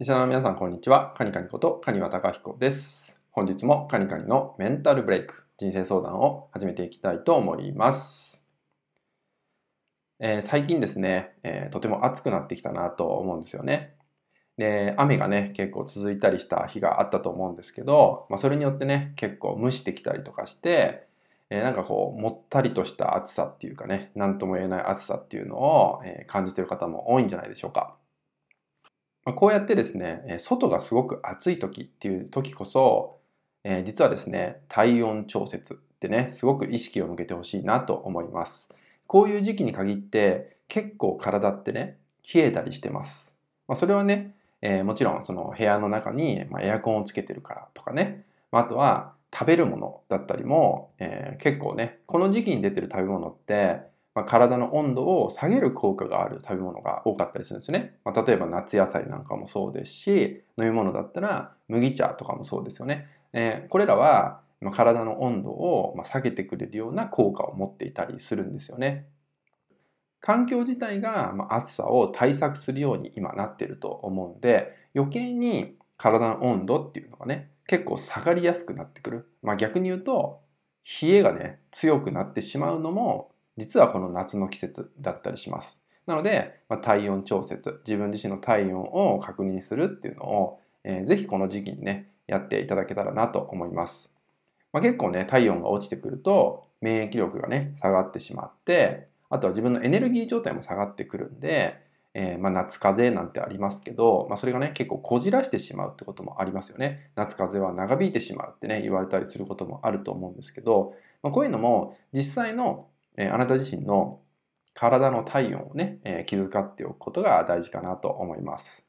リスナーの皆さん、こんにちは。カニカニことカニワタカヒコです。本日もカニカニのメンタルブレイク、人生相談を始めていきたいと思います。えー最近ですね、えーとても暑くなってきたなと思うんですよね。で、雨がね、結構続いたりした日があったと思うんですけど、まあ、それによってね、結構蒸してきたりとかして、えーなんかこう、もったりとした暑さっていうかね、なんとも言えない暑さっていうのを、えー感じている方も多いんじゃないでしょうか。まあこうやってですね、外がすごく暑い時っていう時こそ、えー実はですね、体温調節ってね、すごく意識を向けてほしいなと思います。こういう時期に限って結構体ってね、冷えたりしてます。まあ、それはね、えーもちろんその部屋の中に、エアコンをつけてるからとかね、まあ、あとは食べるものだったりも、えー結構ね、この時期に出てる食べ物って、まあ、体の温度を下げる効果がある食べ物が多かったりするんですよね。まあ、例えば夏野菜なんかもそうですし、飲み物だったら麦茶とかもそうですよね。えーこれらは、まあ、体の温度をま下げてくれるような効果を持っていたりするんですよね。環境自体がま暑さを対策するように今なってると思うんで余計に体の温度っていうのがね結構下がりやすくなってくる。まあ、逆に言うと冷えがね強くなってしまうのも実はこの夏の季節だったりします。なので、まあ、体温調節自分自身の体温を確認するっていうのを、えーぜひこの時期にねやっていただけたらなと思います。まあ、結構ね体温が落ちてくると免疫力がね下がってしまってあとは自分のエネルギー状態も下がってくるんで、えーまあ、夏風邪なんてありますけど、まあ、それがね結構こじらしてしまうってこともありますよね夏風邪は長引いてしまうってね言われたりすることもあると思うんですけど、まあ、こういうのも実際の、えあなた自身の体の体温をね、え気遣っておくことが大事かなと思います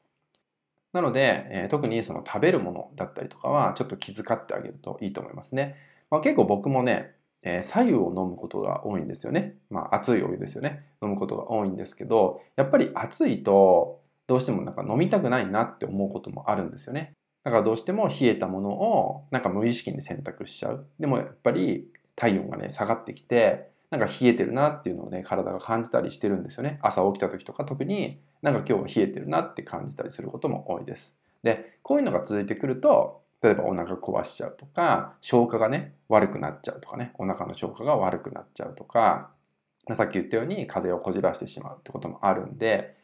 なので、え特にその食べるものだったりとかはちょっと気遣ってあげるといいと思いますね、まあ、結構僕もねえー左右を飲むことが多いんですよね。まあ熱いお湯ですよね。飲むことが多いんですけど、やっぱり暑いとどうしてもなんか飲みたくないなって思うこともあるんですよね。だからどうしても冷えたものをなんか無意識に選択しちゃう。でもやっぱり体温がね下がってきて、なんか冷えてるなっていうのをね体が感じたりしてるんですよね。朝起きた時とか特になんか今日は冷えてるなって感じたりすることも多いです。で、こういうのが続いてくると例えばお腹壊しちゃうとか消化がね悪くなっちゃうとかねお腹の消化が悪くなっちゃうとかさっき言ったように風邪をこじらしてしまうってこともあるんで、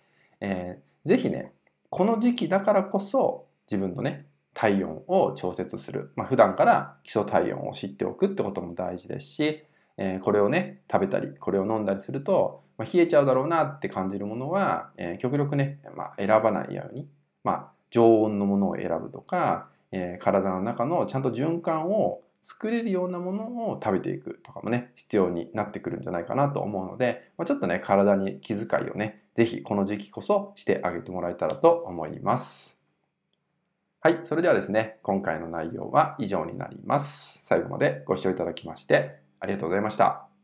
えー、ぜひねこの時期だからこそ自分のね体温を調節する、まあ、普段から基礎体温を知っておくってことも大事ですし、えーこれをね食べたりこれを飲んだりすると、まあ、冷えちゃうだろうなって感じるものは、えー極力ね、まあ、選ばないように、まあ、常温のものを選ぶとかえー体の中のちゃんと循環を作れるようなものを食べていくとかもね必要になってくるんじゃないかなと思うので、まあ、ちょっとね体に気遣いをね是非この時期こそしてあげてもらえたらと思います。はいそれではですね今回の内容は以上になります。最後までご視聴いただきましてありがとうございました。